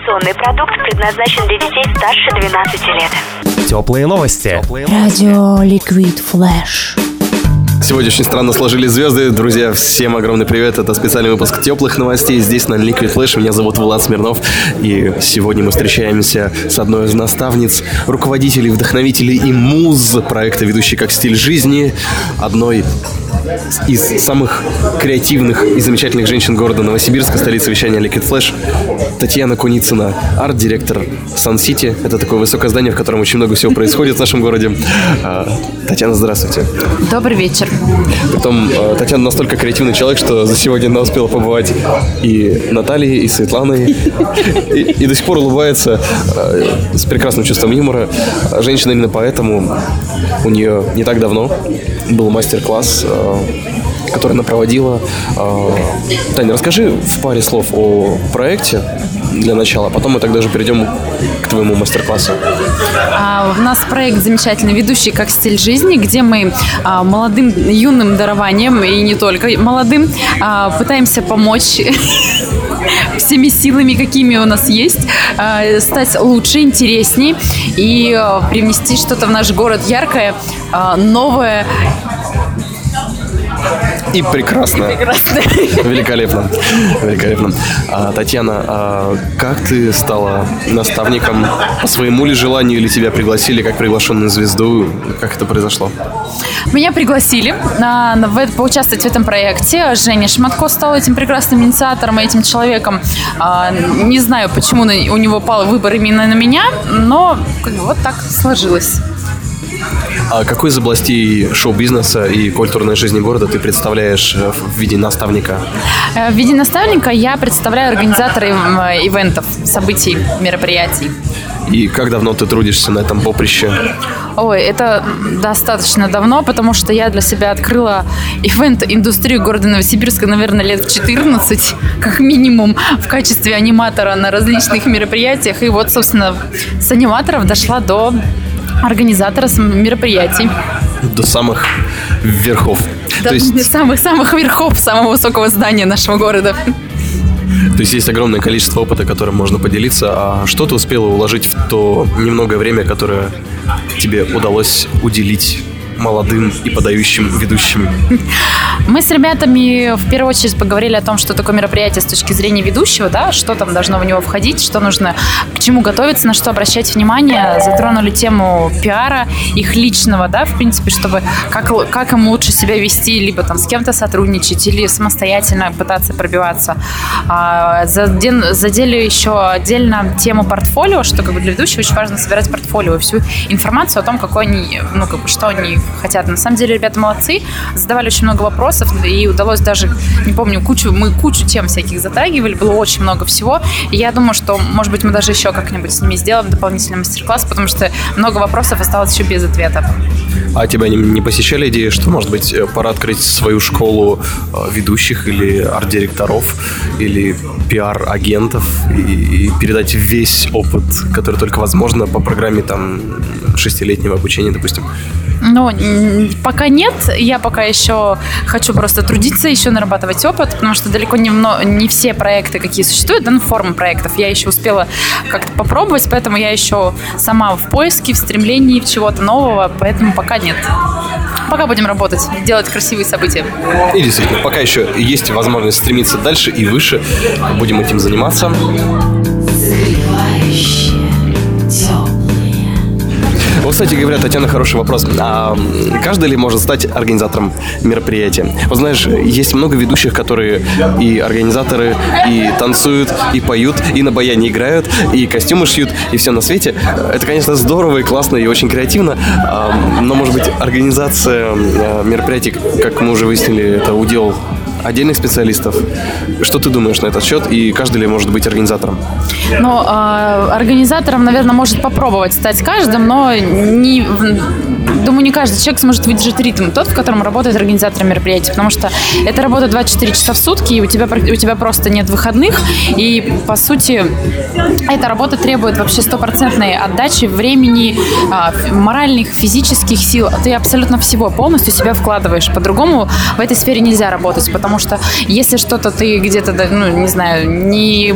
Информационный продукт предназначен для детей старше 12 лет. Теплые новости. Радио Ликвид Флэш. Сегодня очень странно сложились звезды. Друзья, всем огромный привет. Это специальный выпуск теплых новостей. Здесь на Liquid Flash. Меня зовут Влад Смирнов. И сегодня мы встречаемся с одной из наставниц, руководителей, вдохновителей и муз проекта «Ведущий как стиль жизни». Одной из самых креативных и замечательных женщин города Новосибирска, столицы вещания Liquid Flash, Татьяна Куницына, арт-директор Сан-Сити. Это такое высокое здание, в котором очень много всего происходит в нашем городе. А, Татьяна, здравствуйте. Добрый вечер. Притом, э, Татьяна настолько креативный человек, что за сегодня она успела побывать и Натальей, и Светланой, и, и до сих пор улыбается э, с прекрасным чувством юмора. Женщина именно поэтому у нее не так давно был мастер-класс, э, который она проводила. Э, Таня, расскажи в паре слов о проекте для начала, а потом мы тогда же перейдем к твоему мастер-классу. А, у нас проект замечательный «Ведущий как стиль жизни», где мы а, молодым, юным дарованием, и не только молодым, а, пытаемся помочь всеми силами, какими у нас есть, а, стать лучше, интересней и а, привнести что-то в наш город яркое, а, новое И прекрасно. прекрасное. Великолепно. Великолепно. А, Татьяна, а как ты стала наставником по своему ли желанию или тебя пригласили как приглашенную звезду? Как это произошло? Меня пригласили на, в поучаствовать в этом проекте. Женя Шматко стал этим прекрасным инициатором и этим человеком. А, не знаю, почему у него пал выбор именно на меня, но как бы вот так сложилось. А какой из областей шоу-бизнеса и культурной жизни города ты представляешь э, в виде наставника? Э, В виде наставника я представляю организаторы э, ивентов, событий, мероприятий. И как давно ты трудишься на этом поприще? Ой, это достаточно давно, потому что я для себя открыла ивент-индустрию города Новосибирска, наверное, лет в 14, как минимум, в качестве аниматора на различных мероприятиях. И вот, собственно, с аниматоров дошла до организатора мероприятий. До самых верхов. До То есть, самых-самых верхов самого высокого здания нашего города. то есть есть огромное количество опыта, которым можно поделиться. А что ты успела уложить в то немногое время, которое тебе удалось уделить молодым и подающим ведущим? Мы с ребятами в первую очередь поговорили о том, что такое мероприятие с точки зрения ведущего, да, что там должно в него входить, что нужно, к чему готовиться, на что обращать внимание. Затронули тему пиара, их личного, да, в принципе, чтобы как, как им лучше себя вести, либо там с кем-то сотрудничать или самостоятельно пытаться пробиваться. А, задели еще отдельно тему портфолио, что как бы для ведущего очень важно собирать портфолио всю информацию о том, какой они, ну, как бы, что они хотят. На самом деле, ребята молодцы, задавали очень много вопросов, и удалось даже, не помню, кучу, мы кучу тем всяких затрагивали, было очень много всего. И я думаю, что, может быть, мы даже еще как-нибудь с ними сделаем дополнительный мастер-класс, потому что много вопросов осталось еще без ответа. А тебя не, не посещали идеи, что, может быть, э, пора открыть свою школу э, ведущих или арт-директоров, или пиар-агентов и, и передать весь опыт, который только возможно по программе там шестилетнего обучения, допустим? Ну, пока нет. Я пока еще хочу просто трудиться, еще нарабатывать опыт, потому что далеко не, не все проекты, какие существуют, да, ну, формы проектов, я еще успела как-то попробовать, поэтому я еще сама в поиске, в стремлении чего-то нового, поэтому пока нет. Пока будем работать, делать красивые события. И действительно, пока еще есть возможность стремиться дальше и выше, будем этим заниматься. Вот, кстати говоря, Татьяна, хороший вопрос. А каждый ли может стать организатором мероприятия? Вот знаешь, есть много ведущих, которые и организаторы, и танцуют, и поют, и на баяне играют, и костюмы шьют, и все на свете. Это, конечно, здорово и классно, и очень креативно, а, но, может быть, организация э, мероприятий, как мы уже выяснили, это удел отдельных специалистов. Что ты думаешь на этот счет, и каждый ли может быть организатором? Но э, организатором, наверное, может попробовать стать каждым, но не, думаю, не каждый человек сможет выдержать ритм тот, в котором работает организатор мероприятия, потому что это работа 24 часа в сутки, и у тебя, у тебя просто нет выходных, и, по сути, эта работа требует вообще стопроцентной отдачи времени, а, моральных, физических сил. Ты абсолютно всего полностью себя вкладываешь. По-другому в этой сфере нельзя работать, потому что если что-то ты где-то, ну, не знаю, не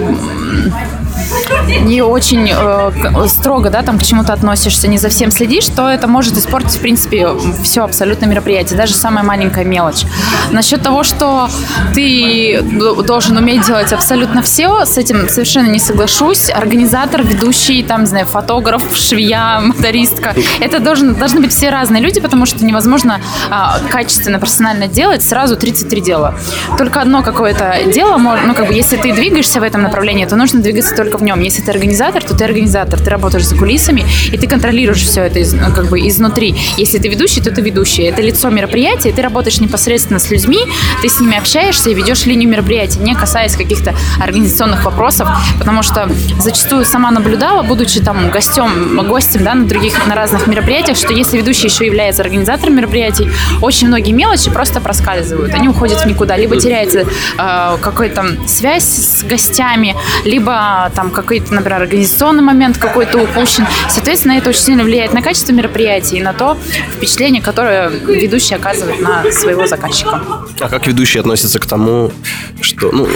не очень э, строго, да, там к чему-то относишься, не за всем следишь, то это может испортить, в принципе, все абсолютно мероприятие, даже самая маленькая мелочь. Насчет того, что ты должен уметь делать абсолютно все, с этим совершенно не соглашусь. Организатор, ведущий, там, не знаю, фотограф, швея, мотористка. Это должен, должны быть все разные люди, потому что невозможно а, качественно, профессионально делать сразу 33 дела. Только одно какое-то дело, ну, как бы, если ты двигаешься в этом направлении, то нужно двигаться только в нем. Если ты организатор, то ты организатор, ты работаешь за кулисами, и ты контролируешь все это из- ну, как бы изнутри. Если ты ведущий, то ты ведущий. Это лицо мероприятия, ты работаешь непосредственно с людьми, ты с ними общаешься и ведешь линию мероприятия, не касаясь каких-то организационных вопросов, потому что зачастую сама наблюдала, будучи там гостем, гостем да, на других, на разных мероприятиях, что если ведущий еще является организатором мероприятий, очень многие мелочи просто проскальзывают, они уходят в никуда, либо теряется э, какая-то связь с гостями, либо там какой-то, например, организационный момент какой-то упущен. Соответственно, это очень сильно влияет на качество мероприятий и на то впечатление, которое ведущий оказывает на своего заказчика. А как ведущий относится к тому, что, ну,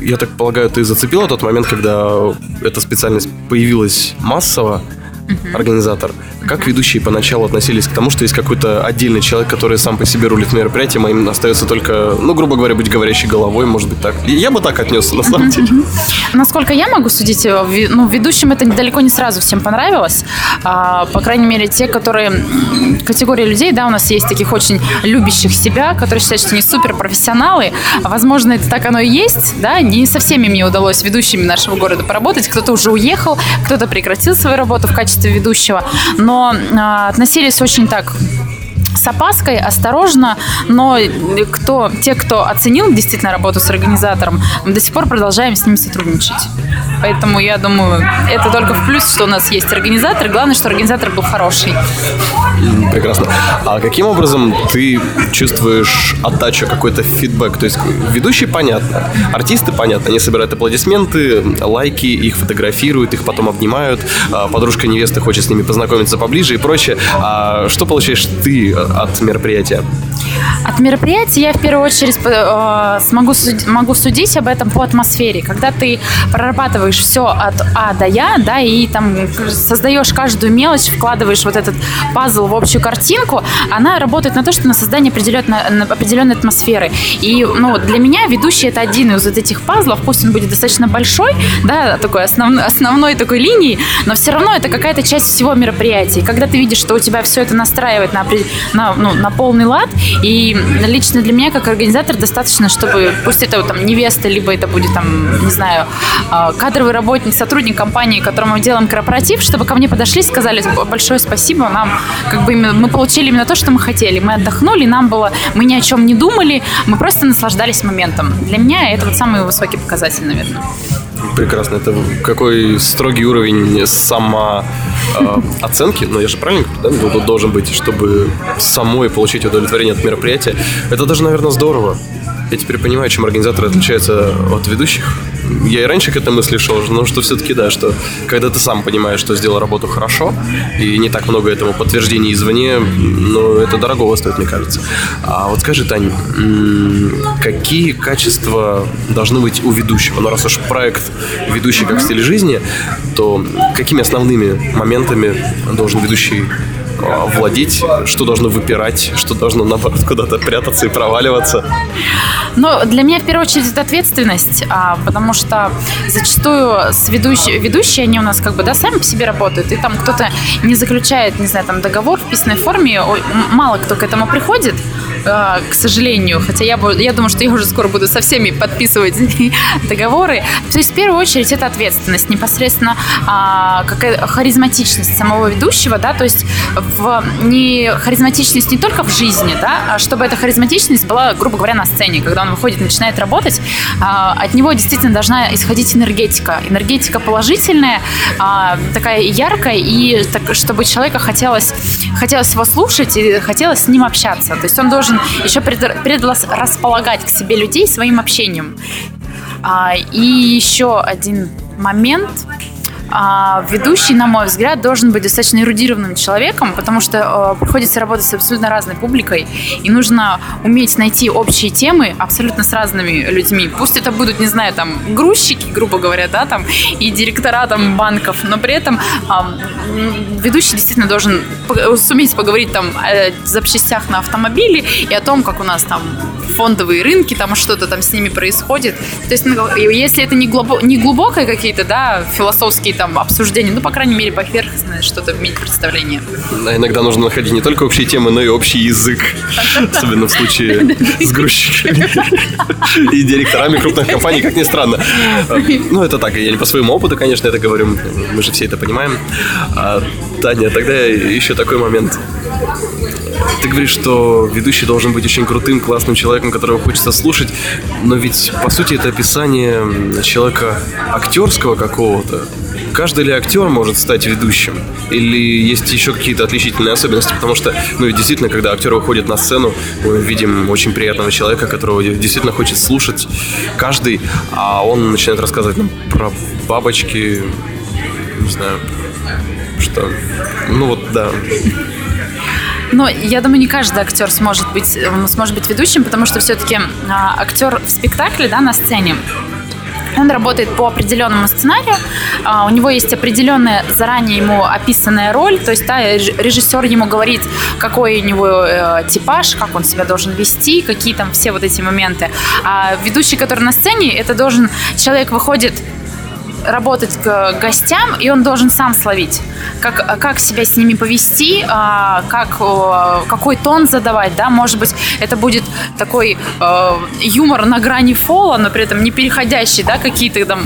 я так полагаю, ты зацепила тот момент, когда эта специальность появилась массово, организатор. Как ведущие поначалу относились к тому, что есть какой-то отдельный человек, который сам по себе рулит мероприятием, а им остается только, ну, грубо говоря, быть говорящей головой, может быть, так. Я бы так отнесся, на самом деле. Насколько я могу судить, э, ну, ведущим это далеко не сразу всем понравилось. А, по крайней мере, те, которые... Категория людей, да, у нас есть таких очень любящих себя, которые считают, что они суперпрофессионалы. Возможно, это так оно и есть, да. Не со всеми мне удалось ведущими нашего города поработать. Кто-то уже уехал, кто-то прекратил свою работу в качестве ведущего. Но а, относились очень так с опаской, осторожно, но кто, те, кто оценил действительно работу с организатором, мы до сих пор продолжаем с ним сотрудничать. Поэтому я думаю, это только в плюс, что у нас есть организатор. Главное, что организатор был хороший. Прекрасно. А каким образом ты чувствуешь отдачу, какой-то фидбэк? То есть ведущие понятно, артисты понятно, они собирают аплодисменты, лайки, их фотографируют, их потом обнимают, а подружка невесты хочет с ними познакомиться поближе и прочее. А что получаешь ты от мероприятия? От мероприятия я в первую очередь э, смогу, суд- могу судить об этом по атмосфере. Когда ты прорабатываешь все от А до Я, да, и там создаешь каждую мелочь, вкладываешь вот этот пазл в общую картинку, она работает на то, что на создание определенной, определенной атмосферы. И ну, для меня ведущий это один из вот этих пазлов, пусть он будет достаточно большой, да, такой основной, основной такой линии, но все равно это какая-то часть всего мероприятия. Когда ты видишь, что у тебя все это настраивает на, на, ну, на полный лад, и лично для меня, как организатор, достаточно, чтобы, пусть это вот, там невеста, либо это будет там, не знаю, кадровый работник, сотрудник компании, которому мы делаем корпоратив, чтобы ко мне подошли, сказали большое спасибо, нам как бы мы получили именно то, что мы хотели. Мы отдохнули, нам было, мы ни о чем не думали, мы просто наслаждались моментом. Для меня это вот самый высокий показатель, наверное. Прекрасно. Это какой строгий уровень само э, оценки, но я же правильно да, дол- должен быть, чтобы самой получить удовлетворение от мероприятия. Это даже, наверное, здорово. Я теперь понимаю, чем организаторы отличаются от ведущих. Я и раньше к этой мысли шел, но что все-таки да, что когда ты сам понимаешь, что сделал работу хорошо, и не так много этому подтверждений извне, ну, это дорогого стоит, мне кажется. А вот скажи, Тань, какие качества должны быть у ведущего? Ну, раз уж проект ведущий как стиль жизни, то какими основными моментами должен ведущий владеть, что должно выпирать, что должно, наоборот, куда-то прятаться и проваливаться. Но для меня в первую очередь это ответственность, а, потому что зачастую с ведущие, ведущие, они у нас как бы, да, сами по себе работают, и там кто-то не заключает, не знаю, там договор в письменной форме, мало кто к этому приходит, а, к сожалению, хотя я, я думаю, что я уже скоро буду со всеми подписывать договоры. То есть в первую очередь это ответственность, непосредственно а, какая харизматичность самого ведущего, да, то есть в не харизматичность не только в жизни, да, а чтобы эта харизматичность была, грубо говоря, на сцене, когда он выходит, начинает работать, а, от него действительно должна исходить энергетика, энергетика положительная, а, такая яркая и так, чтобы человека хотелось, хотелось его слушать и хотелось с ним общаться, то есть он должен еще пред- предрасполагать к себе людей своим общением. А, и еще один момент. А, ведущий, на мой взгляд, должен быть достаточно эрудированным человеком, потому что э, приходится работать с абсолютно разной публикой, и нужно уметь найти общие темы абсолютно с разными людьми. Пусть это будут, не знаю, там, грузчики, грубо говоря, да, там, и директора там банков, но при этом э, ведущий действительно должен суметь поговорить там о запчастях на автомобиле и о том, как у нас там фондовые рынки, там что-то там с ними происходит. То есть, ну, если это не, глубо, не глубокое какие-то, да, философские там обсуждения, ну, по крайней мере, поверхностное что-то иметь представление. Да, иногда нужно находить не только общие темы, но и общий язык. Особенно в случае с грузчиками и директорами крупных компаний, как ни странно. Ну, это так, я не по своему опыту, конечно, это говорю, мы же все это понимаем. Таня, тогда еще такой момент. Ты говоришь, что ведущий должен быть очень крутым, классным человеком, которого хочется слушать, но ведь, по сути, это описание человека актерского какого-то. Каждый ли актер может стать ведущим? Или есть еще какие-то отличительные особенности? Потому что, ну, действительно, когда актер выходит на сцену, мы видим очень приятного человека, которого действительно хочет слушать каждый, а он начинает рассказывать нам про бабочки, не знаю, что... Ну вот, да. Но я думаю, не каждый актер сможет быть, сможет быть ведущим, потому что все-таки актер в спектакле, да, на сцене, он работает по определенному сценарию, а, у него есть определенная заранее ему описанная роль, то есть да, режиссер ему говорит, какой у него э, типаж, как он себя должен вести, какие там все вот эти моменты. А ведущий, который на сцене, это должен, человек выходит работать к гостям, и он должен сам словить, как, как себя с ними повести, а, как, какой тон задавать, да, может быть, это будет такой э, юмор на грани фола, но при этом не переходящий, да, какие-то там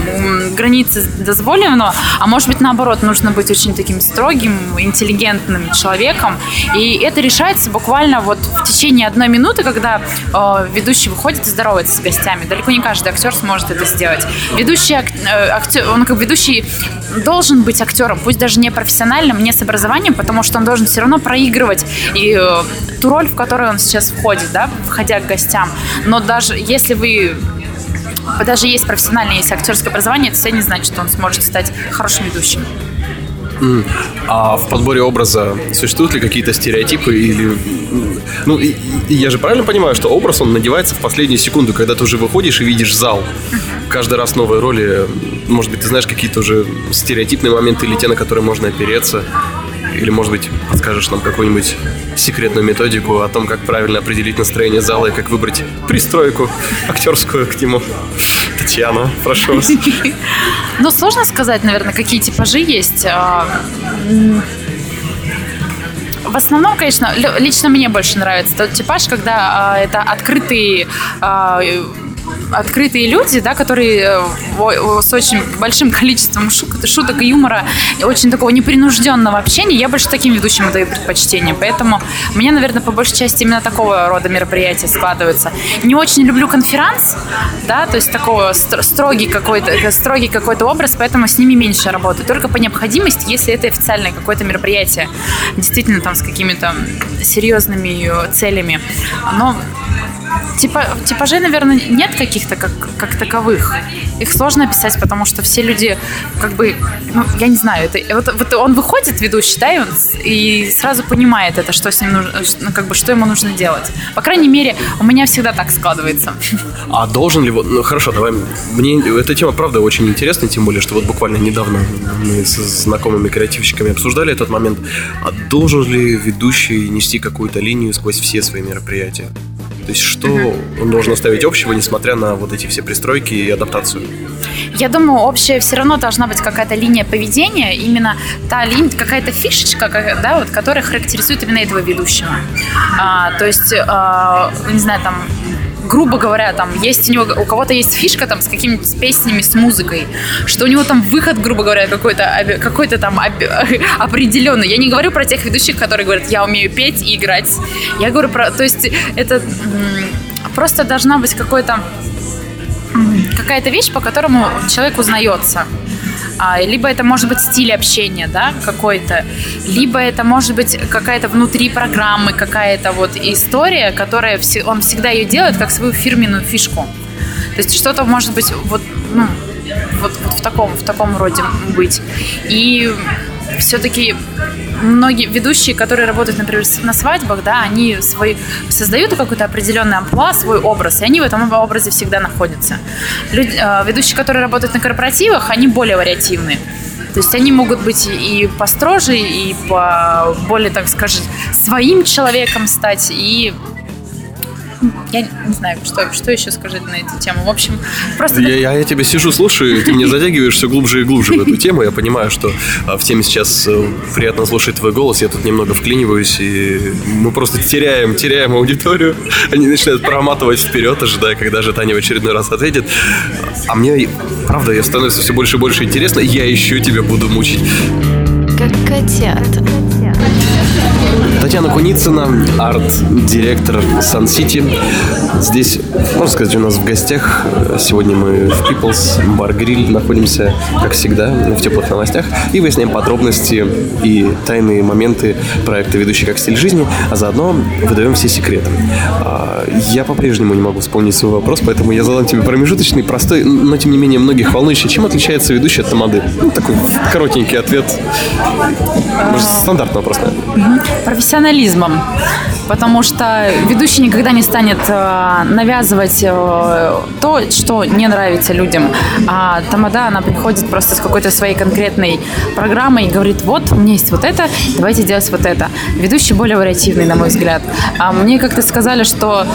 границы дозволенного, а может быть, наоборот, нужно быть очень таким строгим, интеллигентным человеком, и это решается буквально вот в течение одной минуты, когда э, ведущий выходит и здоровается с гостями. Далеко не каждый актер сможет это сделать. Ведущий э, актер, он как ведущий должен быть актером, пусть даже не профессиональным, не с образованием, потому что он должен все равно проигрывать и э, ту роль, в которую он сейчас входит, да, входя к гостям. Но даже если вы даже есть профессиональное, есть актерское образование, это не значит, что он сможет стать хорошим ведущим. А в подборе образа существуют ли какие-то стереотипы или... Ну, и, и я же правильно понимаю, что образ, он надевается в последнюю секунду, когда ты уже выходишь и видишь зал. Каждый раз новые роли. Может быть, ты знаешь какие-то уже стереотипные моменты или те, на которые можно опереться. Или, может быть, подскажешь нам какую-нибудь секретную методику о том, как правильно определить настроение зала и как выбрать пристройку актерскую к нему. Татьяна, прошу вас. Ну, сложно сказать, наверное, какие типажи есть. А, в основном, конечно, лично мне больше нравится тот типаж, когда а, это открытый а, открытые люди, да, которые э, с очень большим количеством шуток и юмора, и очень такого непринужденного общения, я больше таким ведущим даю предпочтение. Поэтому у меня, наверное, по большей части именно такого рода мероприятия складываются. Не очень люблю конферанс, да, то есть такого строгий какой-то э, строгий какой-то образ, поэтому с ними меньше работаю. Только по необходимости, если это официальное какое-то мероприятие, действительно там с какими-то серьезными э, целями. Но Типа, типажей, наверное, нет каких-то как, как таковых. Их сложно описать, потому что все люди, как бы, ну, я не знаю, это, вот, вот он выходит, ведущий, да, и, он, и сразу понимает это, что с ним нужно, ну, как бы, что ему нужно делать. По крайней мере, у меня всегда так складывается. А должен ли ну, хорошо, давай, мне эта тема, правда, очень интересна, тем более, что вот буквально недавно мы с знакомыми креативщиками обсуждали этот момент. А должен ли ведущий нести какую-то линию сквозь все свои мероприятия? То есть что он должен оставить общего, несмотря на вот эти все пристройки и адаптацию? Я думаю, общая все равно должна быть какая-то линия поведения, именно та линия, какая-то фишечка, да, вот, которая характеризует именно этого ведущего. А, то есть, а, не знаю, там грубо говоря, там есть у него, у кого-то есть фишка там с какими-то песнями, с музыкой, что у него там выход, грубо говоря, какой-то какой-то там определенный. Я не говорю про тех ведущих, которые говорят, я умею петь и играть. Я говорю про, то есть это просто должна быть какой-то какая-то вещь, по которому человек узнается. А, либо это может быть стиль общения, да, какой-то, либо это может быть какая-то внутри программы, какая-то вот история, которая он всегда ее делает как свою фирменную фишку. То есть что-то может быть вот, ну, вот, вот в таком в таком роде быть. И все-таки многие ведущие, которые работают, например, на свадьбах, да, они свой, создают какой-то определенный амплуа, свой образ, и они в этом образе всегда находятся. Люди, э, ведущие, которые работают на корпоративах, они более вариативны. То есть они могут быть и построже, и по более, так скажем, своим человеком стать, и я не знаю, что, что еще сказать на эту тему. В общем, просто... Я, я, я тебя сижу, слушаю, ты мне затягиваешь все глубже и глубже в эту тему. Я понимаю, что а, в теме сейчас э, приятно слушать твой голос. Я тут немного вклиниваюсь, и мы просто теряем, теряем аудиторию. Они начинают проматывать вперед, ожидая, когда же Таня в очередной раз ответит. А мне, правда, я становится все больше и больше интересно, и я еще тебя буду мучить. Как котята. Татьяна Куницына, арт-директор City. Здесь, можно сказать, у нас в гостях. Сегодня мы в People's Bar Grill находимся, как всегда, в теплых новостях. И выясняем подробности и тайные моменты проекта «Ведущий как стиль жизни», а заодно выдаем все секреты. А, Я по-прежнему не могу вспомнить свой вопрос, поэтому я задам тебе промежуточный, простой, но тем не менее многих волнующий. Чем отличается ведущий от тамады? Ну, такой коротенький ответ. Может, стандартный вопрос, профессионализмом. Потому что ведущий никогда не станет э, навязывать э, то, что не нравится людям. А Тамада, она приходит просто с какой-то своей конкретной программой и говорит, вот, у меня есть вот это, давайте делать вот это. Ведущий более вариативный, на мой взгляд. А мне как-то сказали, что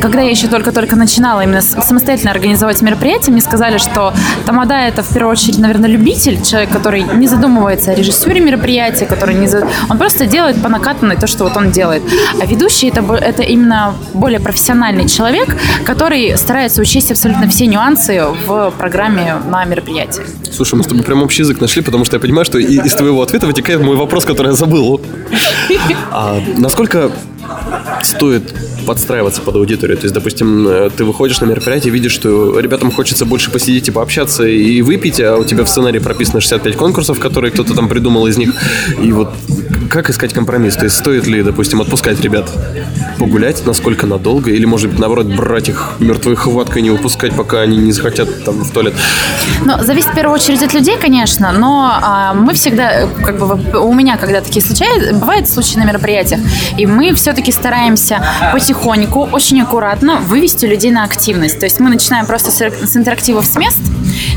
когда я еще только-только начинала именно самостоятельно организовать мероприятие, мне сказали, что Тамада это в первую очередь, наверное, любитель, человек, который не задумывается о режиссуре мероприятия, который не за... он просто делает по накатанной то, что вот он делает. А ведущий это, это именно более профессиональный человек, который старается учесть абсолютно все нюансы в программе на мероприятии. Слушай, мы с тобой прям общий язык нашли, потому что я понимаю, что из твоего ответа вытекает мой вопрос, который я забыл. А насколько стоит подстраиваться под аудиторию? То есть, допустим, ты выходишь на мероприятие, видишь, что ребятам хочется больше посидеть и пообщаться и выпить, а у тебя в сценарии прописано 65 конкурсов, которые кто-то там придумал из них. И вот как искать компромисс? То есть, стоит ли, допустим, отпускать ребят погулять, насколько надолго, или, может быть, наоборот, брать их мертвой хваткой, не выпускать, пока они не захотят там в туалет? Ну, зависит в первую очередь от людей, конечно, но а, мы всегда, как бы у меня, когда такие случаются, бывают случаи на мероприятиях, и мы все-таки стараемся потихоньку, очень аккуратно вывести людей на активность. То есть мы начинаем просто с интерактивов с мест,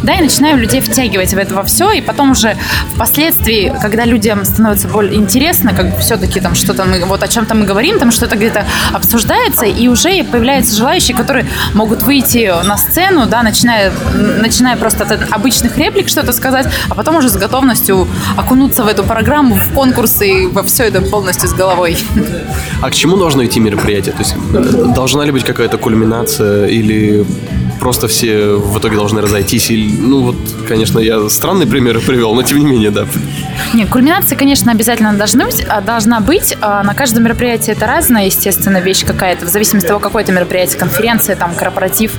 да, и начинаем людей втягивать в это во все, и потом уже впоследствии, когда людям становится более интересно, как все-таки там что-то мы, вот о чем-то мы говорим, там что-то где-то обсуждается, и уже появляются желающие, которые могут выйти на сцену, да, начиная, начиная просто от обычных реплик что-то сказать, а потом уже с готовностью окунуться в эту программу, в конкурсы и во все это полностью с головой. А к чему должно идти мероприятие? То есть э, должна ли быть какая-то кульминация или просто все в итоге должны разойтись? Или, ну вот, конечно, я странный пример привел, но тем не менее, да. Нет, кульминация, конечно, обязательно должна быть. а, Должна быть. А На каждом мероприятии это разная, естественно, вещь какая-то, в зависимости от того, какое это мероприятие, конференция, там, корпоратив,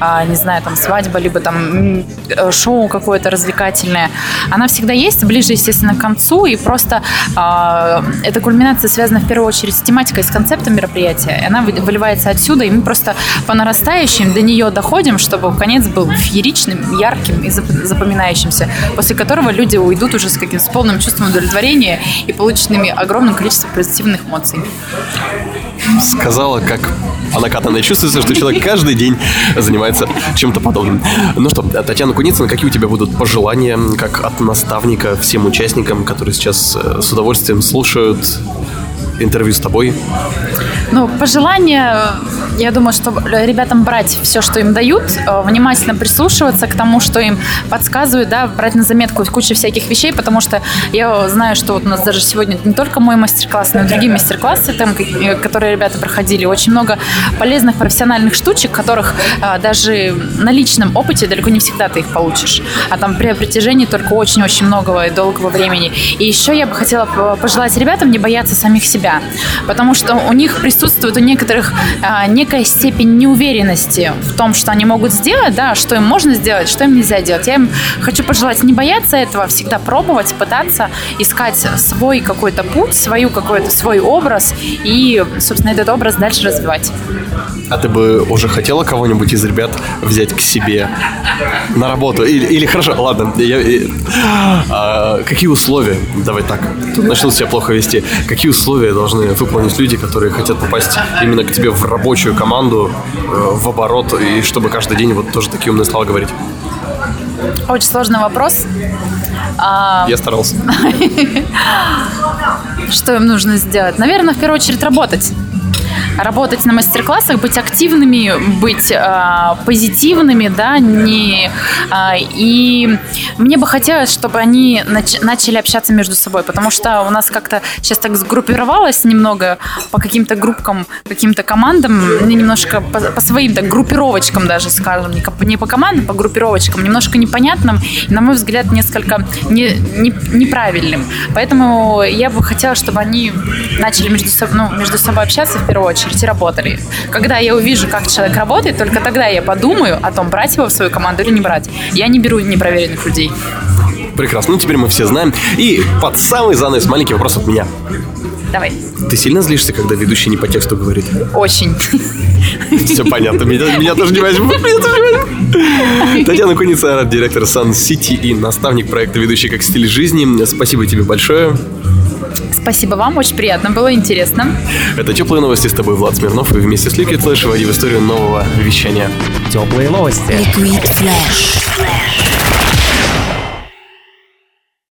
а, не знаю, там, свадьба, либо там э, шоу какое-то развлекательное. Она всегда есть, ближе, естественно, к концу, и просто а, эта кульминация связана в первую очередь с тематикой, с концептом мероприятия. И она вы- выливается отсюда, и мы просто по нарастающим до нее доходим, чтобы конец был фееричным, ярким и зап- запоминающимся, после которого люди уйдут уже с каким с полным чувством удовлетворения и полученными огромным количеством позитивных эмоций. Сказала, как по накатанной чувствуется, что человек каждый день занимается чем-то подобным. Ну что, Татьяна Куницына, какие у тебя будут пожелания, как от наставника всем участникам, которые сейчас э, с удовольствием слушают интервью с тобой? Ну, пожелание, я думаю, что ребятам брать все, что им дают, э, внимательно прислушиваться к тому, что им подсказывают, да, брать на заметку кучу всяких вещей, потому что я знаю, что вот у нас даже сегодня не только мой мастер-класс, но и другие мастер-классы, там, э, которые ребята проходили, очень много полезных профессиональных штучек, которых э, даже на личном опыте далеко не всегда ты их получишь, а там при притяжении только очень-очень многого и долгого времени. И еще я бы хотела пожелать ребятам не бояться самих себя, потому что у них присутствует присутствует у некоторых а, некая степень неуверенности в том, что они могут сделать, да, что им можно сделать, что им нельзя делать. Я им хочу пожелать не бояться этого, всегда пробовать, пытаться искать свой какой-то путь, свою какой-то свой образ и, собственно, этот образ дальше развивать. А ты бы уже хотела кого-нибудь из ребят взять к себе на работу? Или, или хорошо, ладно, я, я- а, какие условия, давай так, тут начнут себя плохо вести, какие условия должны выполнить люди, которые хотят попасть именно к тебе в рабочую команду, э, в оборот, и чтобы каждый день вот тоже такие умные слова говорить? Очень сложный вопрос. А, Я старался. Что им нужно сделать? Наверное, в первую очередь работать. Работать на мастер-классах, быть активными, быть а, позитивными, да, не а, и мне бы хотелось, чтобы они нач- начали общаться между собой, потому что у нас как-то сейчас так сгруппировалось немного по каким-то группкам, каким-то командам, мне немножко по, по своим так группировочкам даже, скажем, не, не по командам, по группировочкам, немножко непонятным, на мой взгляд, несколько не, не- неправильным. Поэтому я бы хотела, чтобы они начали между, соб- ну, между собой общаться в первую очередь и работали. Когда я увижу, как человек работает, только тогда я подумаю о том, брать его в свою команду или не брать. Я не беру непроверенных людей. Прекрасно, ну теперь мы все знаем. И под самый занавес маленький вопрос от меня. Давай. Ты сильно злишься, когда ведущий не по тексту говорит? Очень. Все понятно, меня, меня тоже не возьмут. Меня тоже не возьмут. Татьяна Куница, арт-директор Сан Сити и наставник проекта «Ведущий как стиль жизни». Спасибо тебе большое. Спасибо вам, очень приятно было, интересно. Это «Теплые новости» с тобой, Влад Смирнов, и вместе с Liquid Flash вводи в историю нового вещания. Теплые новости. Liquid Flash.